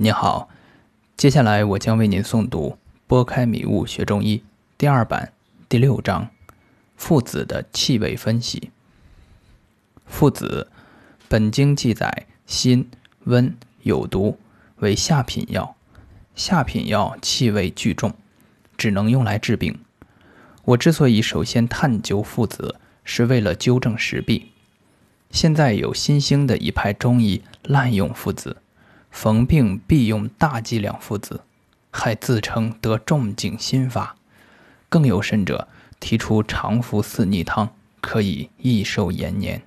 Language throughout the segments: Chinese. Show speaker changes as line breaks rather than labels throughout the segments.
你好，接下来我将为您诵读《拨开迷雾学中医》第二版第六章：附子的气味分析。附子，本经记载辛、温、有毒，为下品药。下品药气味巨重，只能用来治病。我之所以首先探究附子，是为了纠正时弊。现在有新兴的一派中医滥用附子。逢病必用大剂量附子，还自称得重景心法。更有甚者，提出常服四逆汤可以益寿延年。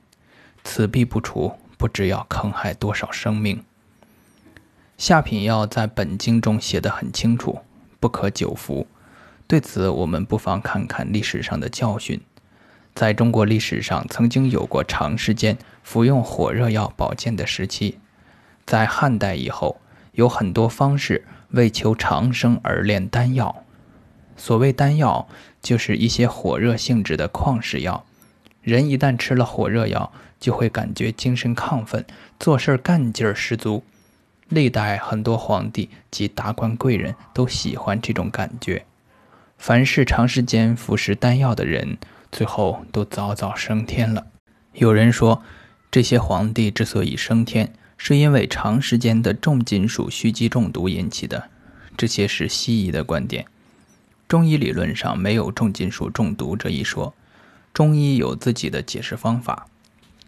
此弊不除，不知要坑害多少生命。下品药在本经中写得很清楚，不可久服。对此，我们不妨看看历史上的教训。在中国历史上，曾经有过长时间服用火热药保健的时期。在汉代以后，有很多方士为求长生而炼丹药。所谓丹药，就是一些火热性质的旷世药。人一旦吃了火热药，就会感觉精神亢奋，做事干劲儿十足。历代很多皇帝及达官贵人都喜欢这种感觉。凡是长时间服食丹药的人，最后都早早升天了。有人说，这些皇帝之所以升天，是因为长时间的重金属蓄积中毒引起的，这些是西医的观点。中医理论上没有重金属中毒这一说，中医有自己的解释方法。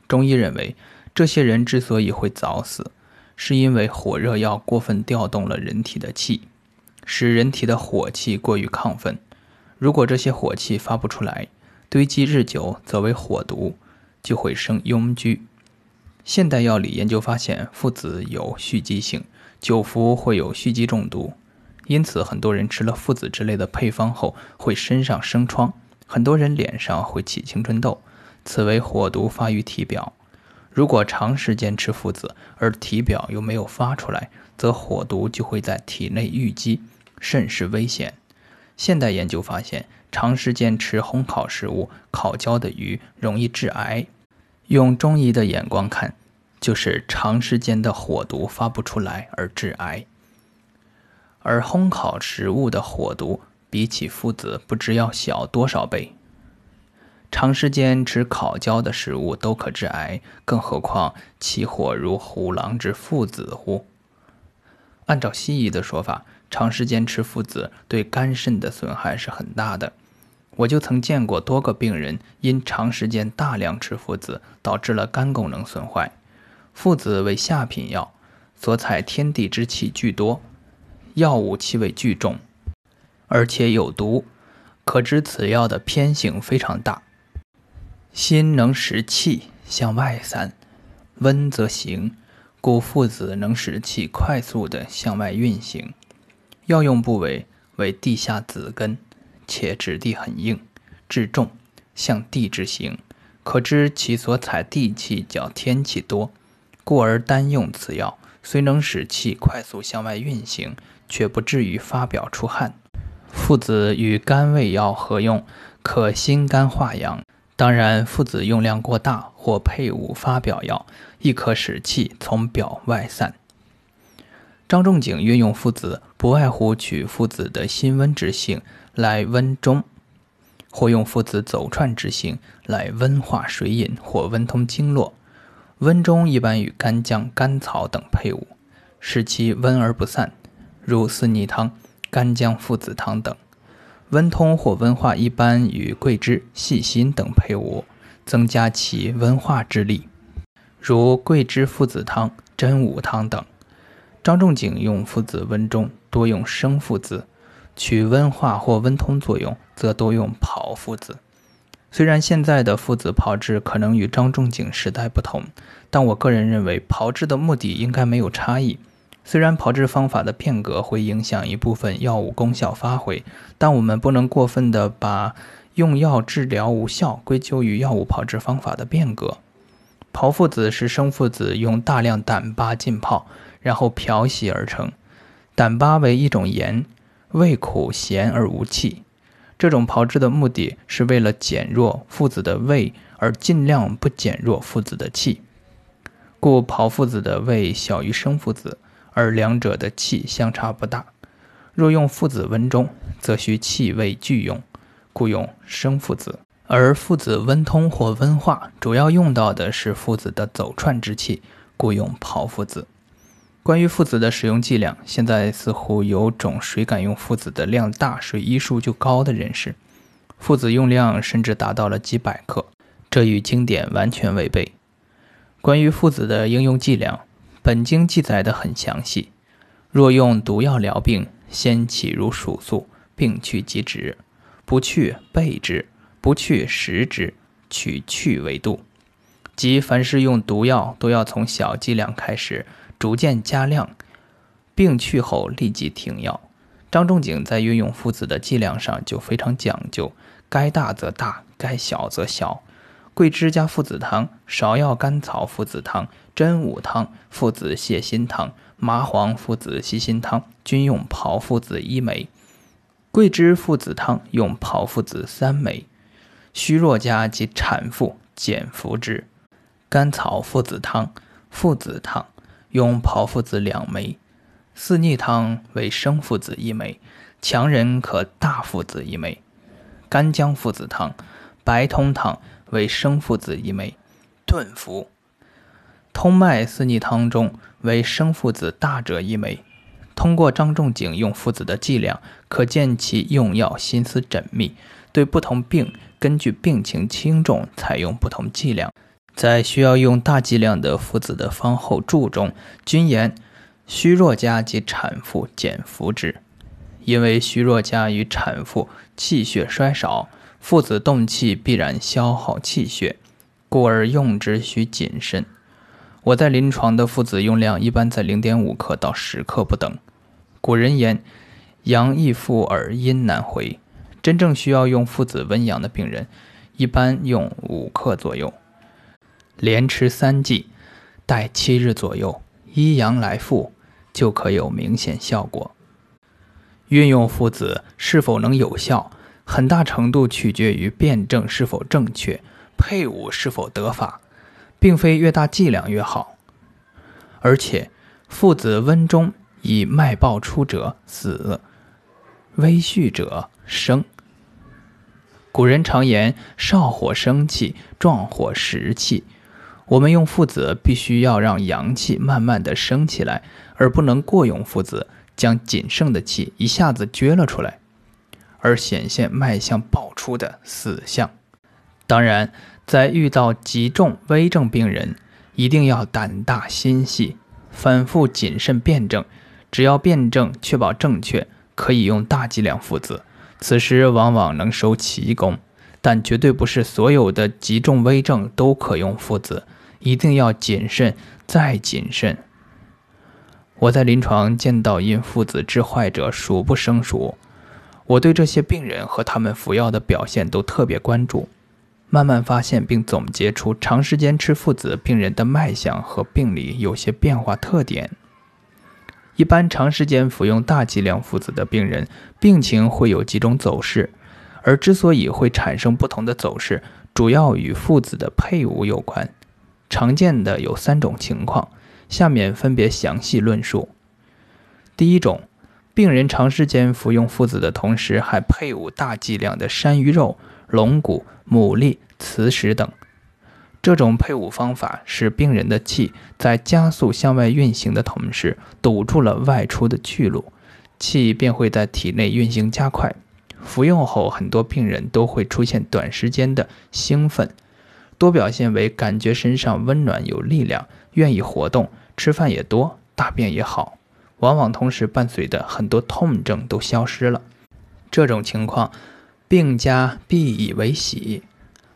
中医认为，这些人之所以会早死，是因为火热药过分调动了人体的气，使人体的火气过于亢奋。如果这些火气发不出来，堆积日久则为火毒，就会生痈疽。现代药理研究发现，附子有蓄积性，久服会有蓄积中毒，因此很多人吃了附子之类的配方后会身上生疮，很多人脸上会起青春痘，此为火毒发于体表。如果长时间吃附子而体表又没有发出来，则火毒就会在体内淤积，甚是危险。现代研究发现，长时间吃烘烤食物、烤焦的鱼容易致癌。用中医的眼光看，就是长时间的火毒发不出来而致癌。而烘烤食物的火毒比起附子不知要小多少倍。长时间吃烤焦的食物都可致癌，更何况其火如虎狼之附子乎？按照西医的说法，长时间吃附子对肝肾的损害是很大的。我就曾见过多个病人因长时间大量吃附子，导致了肝功能损坏。附子为下品药，所采天地之气巨多，药物气味巨重，而且有毒，可知此药的偏性非常大。心能使气向外散，温则行，故附子能使气快速的向外运行。药用部位为地下子根。且质地很硬，质重，像地之形，可知其所采地气较天气多，故而单用此药，虽能使气快速向外运行，却不至于发表出汗。附子与肝胃药合用，可心肝化阳。当然，附子用量过大或配伍发表药，亦可使气从表外散。张仲景运用附子，不外乎取附子的辛温之性。来温中，或用附子走串之性来温化水饮或温通经络。温中一般与干姜、甘草等配伍，使其温而不散，如四逆汤、干姜附子汤等。温通或温化一般与桂枝、细辛等配伍，增加其温化之力，如桂枝附子汤、真武汤等。张仲景用附子温中，多用生附子。取温化或温通作用，则多用炮附子。虽然现在的附子炮制可能与张仲景时代不同，但我个人认为炮制的目的应该没有差异。虽然炮制方法的变革会影响一部分药物功效发挥，但我们不能过分的把用药治疗无效归咎于药物炮制方法的变革。炮附子是生附子用大量胆巴浸泡，然后漂洗而成。胆巴为一种盐。味苦咸而无气，这种炮制的目的是为了减弱附子的味，而尽量不减弱附子的气。故炮附子的味小于生附子，而两者的气相差不大。若用附子温中，则需气味俱用，故用生附子；而附子温通或温化，主要用到的是附子的走串之气，故用炮附子。关于附子的使用剂量，现在似乎有种谁敢用附子的量大，谁医术就高的认识。附子用量甚至达到了几百克，这与经典完全违背。关于附子的应用剂量，本经记载的很详细。若用毒药疗病，先起如数素，病去即止，不去备之，不去食之，取去为度。即凡是用毒药，都要从小剂量开始，逐渐加量，病去后立即停药。张仲景在运用附子的剂量上就非常讲究，该大则大，该小则小。桂枝加附子汤、芍药甘草附子汤、真武汤、附子泻心汤。麻黄附子细辛汤均用炮附子一枚，桂枝附子汤用炮附子三枚，虚弱家及产妇减服之。甘草附子汤、附子汤用炮附子两枚，四逆汤为生附子一枚，强人可大附子一枚。干姜附子汤、白通汤为生附子一枚，炖服。通脉四逆汤中为生附子大者一枚。通过张仲景用附子的剂量，可见其用药心思缜密。对不同病，根据病情轻重，采用不同剂量。在需要用大剂量的附子的方后注中，均言虚弱家及产妇减服之。因为虚弱家与产妇气血衰少，附子动气必然消耗气血，故而用之需谨慎。我在临床的附子用量一般在零点五克到十克不等。古人言：“阳易复而阴难回。”真正需要用附子温阳的病人，一般用五克左右，连吃三剂，待七日左右，一阳来复，就可有明显效果。运用附子是否能有效，很大程度取决于辩证是否正确，配伍是否得法。并非越大剂量越好，而且附子温中以脉爆出者死，微续者生。古人常言“少火生气，壮火食气”。我们用附子，必须要让阳气慢慢的升起来，而不能过用附子，将仅剩的气一下子撅了出来，而显现脉象爆出的死相。当然。在遇到极重危症病人，一定要胆大心细，反复谨慎辩证。只要辩证确保正确，可以用大剂量附子。此时往往能收奇功，但绝对不是所有的急重危症都可用附子，一定要谨慎再谨慎。我在临床见到因附子致坏者数不胜数，我对这些病人和他们服药的表现都特别关注。慢慢发现并总结出长时间吃附子病人的脉象和病理有些变化特点。一般长时间服用大剂量附子的病人，病情会有几种走势，而之所以会产生不同的走势，主要与附子的配伍有关。常见的有三种情况，下面分别详细论述。第一种，病人长时间服用附子的同时，还配伍大剂量的山芋肉。龙骨、牡蛎、磁石等，这种配伍方法使病人的气在加速向外运行的同时，堵住了外出的去路，气便会在体内运行加快。服用后，很多病人都会出现短时间的兴奋，多表现为感觉身上温暖有力量，愿意活动，吃饭也多，大便也好，往往同时伴随的很多痛症都消失了。这种情况。病家必以为喜，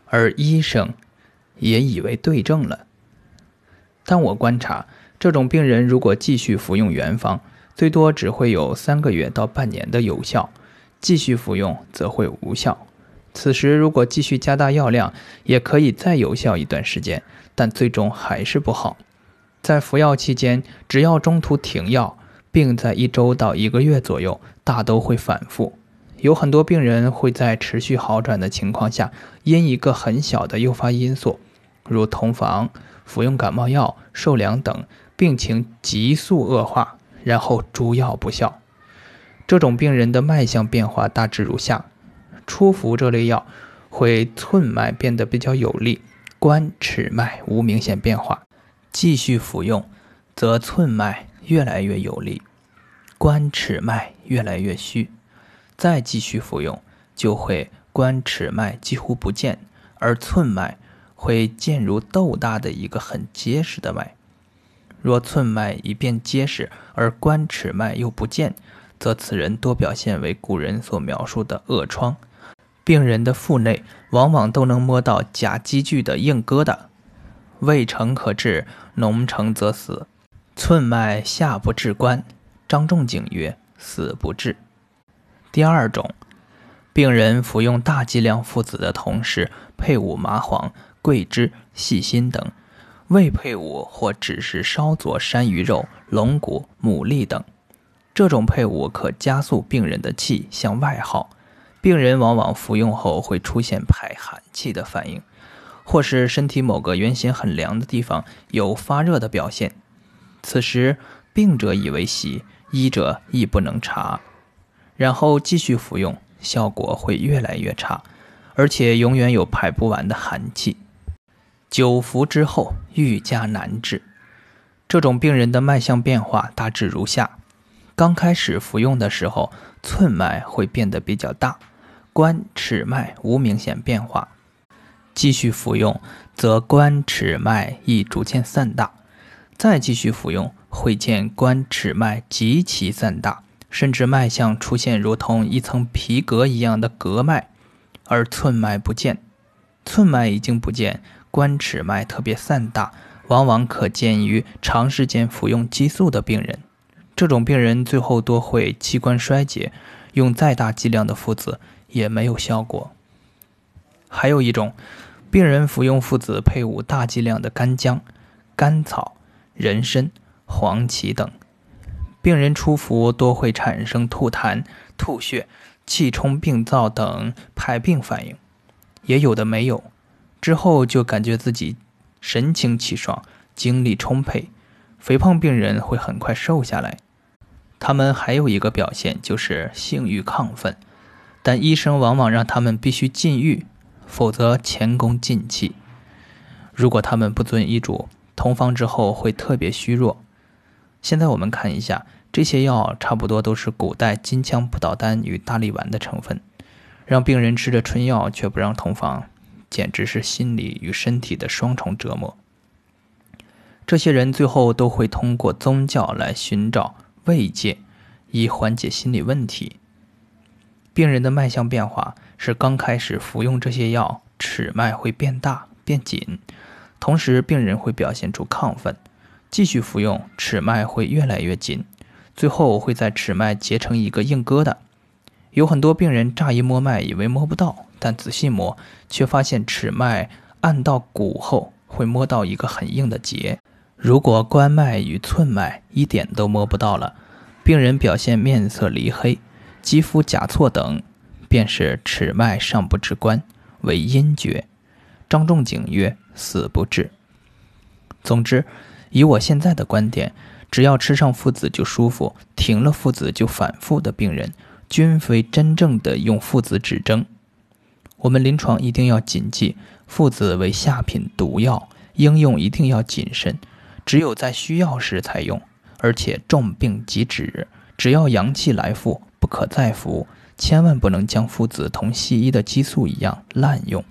而医生也以为对症了。但我观察，这种病人如果继续服用原方，最多只会有三个月到半年的有效；继续服用则会无效。此时如果继续加大药量，也可以再有效一段时间，但最终还是不好。在服药期间，只要中途停药，病在一周到一个月左右，大都会反复。有很多病人会在持续好转的情况下，因一个很小的诱发因素，如同房、服用感冒药、受凉等，病情急速恶化，然后诸药不效。这种病人的脉象变化大致如下：初服这类药，会寸脉变得比较有力，关尺脉无明显变化；继续服用，则寸脉越来越有力，关尺脉越来越虚；再继续服用，就会关尺脉几乎不见，而寸脉会见如豆大的一个很结实的脉。若寸脉已变结实，而关尺脉又不见，则此人多表现为古人所描述的恶疮，病人的腹内往往都能摸到假积聚的硬疙瘩，未成可治，脓成则死。寸脉下不至关，张仲景曰：死不治。第二种，病人服用大剂量附子的同时，配伍麻黄、桂枝、细辛等，未配伍或只是烧佐山萸肉、龙骨、牡蛎等。这种配伍可加速病人的气向外耗，病人往往服用后会出现排寒气的反应，或是身体某个原先很凉的地方有发热的表现。此时病者以为喜，医者亦不能察，然后继续服用，效果会越来越差，而且永远有排不完的寒气。久服之后愈加难治。这种病人的脉象变化大致如下。刚开始服用的时候，寸脉会变得比较大，关尺脉无明显变化。继续服用，则关尺脉亦逐渐散大。再继续服用，会见关尺脉极其散大，甚至脉象出现如同一层皮革一样的隔脉，而寸脉不见。寸脉已经不见，关尺脉特别散大，往往可见于长时间服用激素的病人。这种病人最后多会器官衰竭，用再大剂量的附子也没有效果。还有一种，病人服用附子配伍大剂量的干姜、甘草、人参、黄芪等，病人初服多会产生吐痰、吐血、气冲病灶等排病反应，也有的没有，之后就感觉自己神清气爽、精力充沛。肥胖病人会很快瘦下来。他们还有一个表现就是性欲亢奋，但医生往往让他们必须禁欲，否则前功尽弃。如果他们不遵医嘱，同房之后会特别虚弱。现在我们看一下，这些药差不多都是古代金枪不倒丹与大力丸的成分，让病人吃着春药却不让同房，简直是心理与身体的双重折磨。这些人最后都会通过宗教来寻找。慰藉，以缓解心理问题。病人的脉象变化是刚开始服用这些药，尺脉会变大变紧，同时病人会表现出亢奋。继续服用，尺脉会越来越紧，最后会在尺脉结成一个硬疙瘩。有很多病人乍一摸脉以为摸不到，但仔细摸却发现尺脉按到骨后会摸到一个很硬的结。如果关脉与寸脉一点都摸不到了，病人表现面色黧黑、肌肤甲错等，便是尺脉尚不至关，为阴厥。张仲景曰：“死不治。”总之，以我现在的观点，只要吃上附子就舒服，停了附子就反复的病人，均非真正的用附子止征。我们临床一定要谨记，附子为下品毒药，应用一定要谨慎。只有在需要时才用，而且重病即止。只要阳气来复，不可再服。千万不能将附子同西医的激素一样滥用。